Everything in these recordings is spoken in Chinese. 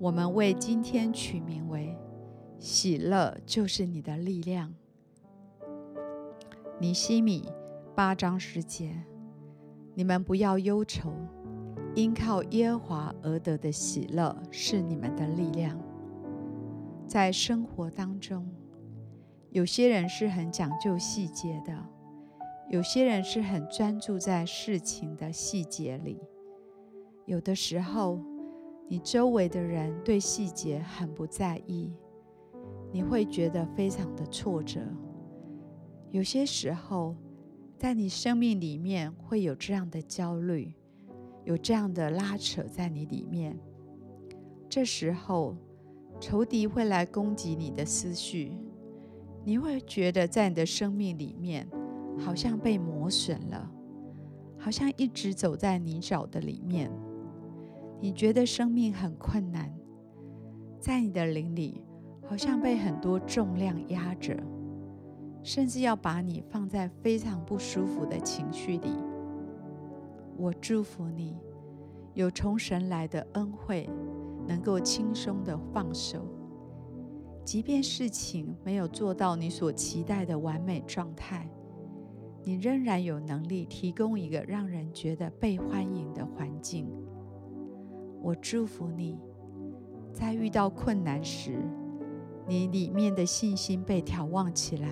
我们为今天取名为“喜乐就是你的力量”。尼希米八章十节，你们不要忧愁，因靠耶和华而得的喜乐是你们的力量。在生活当中，有些人是很讲究细节的，有些人是很专注在事情的细节里，有的时候，你周围的人对细节很不在意，你会觉得非常的挫折。有些时候，在你生命里面会有这样的焦虑，有这样的拉扯在你里面。这时候，仇敌会来攻击你的思绪，你会觉得在你的生命里面好像被磨损了，好像一直走在泥沼的里面。你觉得生命很困难，在你的灵里好像被很多重量压着，甚至要把你放在非常不舒服的情绪里。我祝福你，有从神来的恩惠，能够轻松的放手，即便事情没有做到你所期待的完美状态，你仍然有能力提供一个让人觉得被欢迎的环境。我祝福你，在遇到困难时，你里面的信心被眺望起来，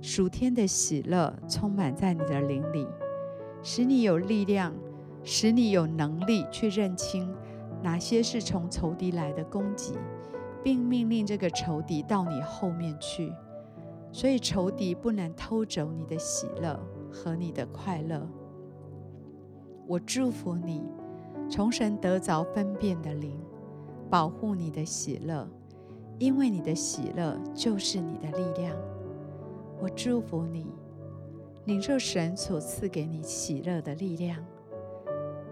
属天的喜乐充满在你的灵里，使你有力量，使你有能力去认清哪些是从仇敌来的攻击，并命令这个仇敌到你后面去，所以仇敌不能偷走你的喜乐和你的快乐。我祝福你。从神得着分辨的灵，保护你的喜乐，因为你的喜乐就是你的力量。我祝福你，领受神所赐给你喜乐的力量。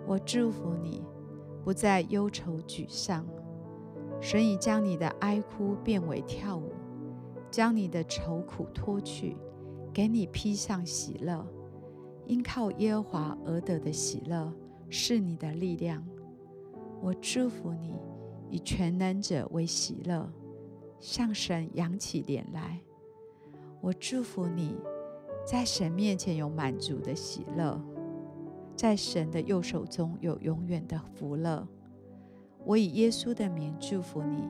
我祝福你，不再忧愁沮丧。神已将你的哀哭变为跳舞，将你的愁苦脱去，给你披上喜乐，因靠耶和华而得的喜乐。是你的力量，我祝福你，以全能者为喜乐，向神扬起脸来。我祝福你，在神面前有满足的喜乐，在神的右手中有永远的福乐。我以耶稣的名祝福你，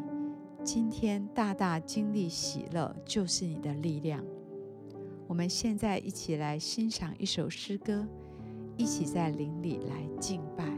今天大大经历喜乐，就是你的力量。我们现在一起来欣赏一首诗歌。一起在灵里来敬拜。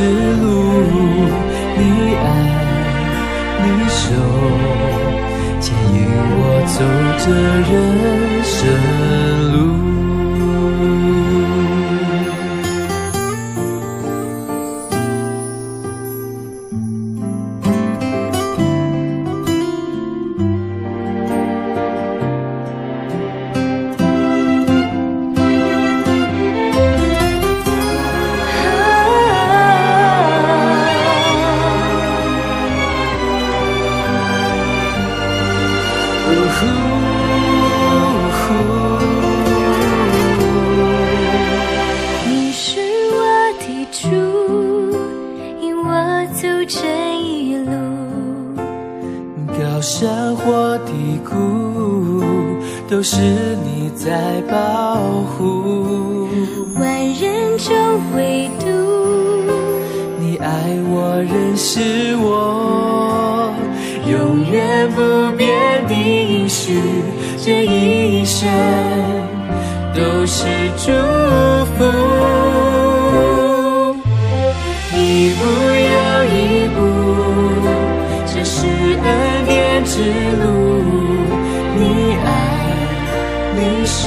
之路，你爱，你守，牵引我走这人生路。都是你在保护。万人中唯独你爱我，认识我，永远不变的应许，这一生都是祝福。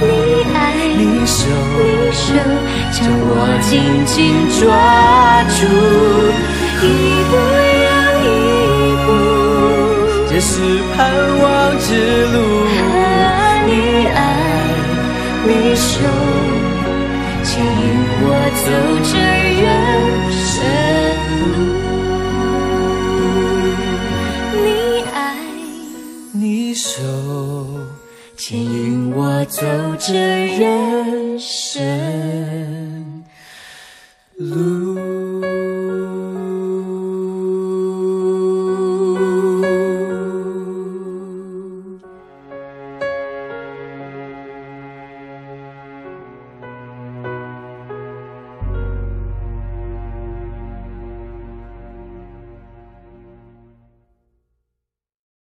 你爱，你手，你手将我紧紧抓住，一步又一步，这是盼望之路。你爱，你手，牵引我走这人生路。你爱，你手，牵引我走着人生路。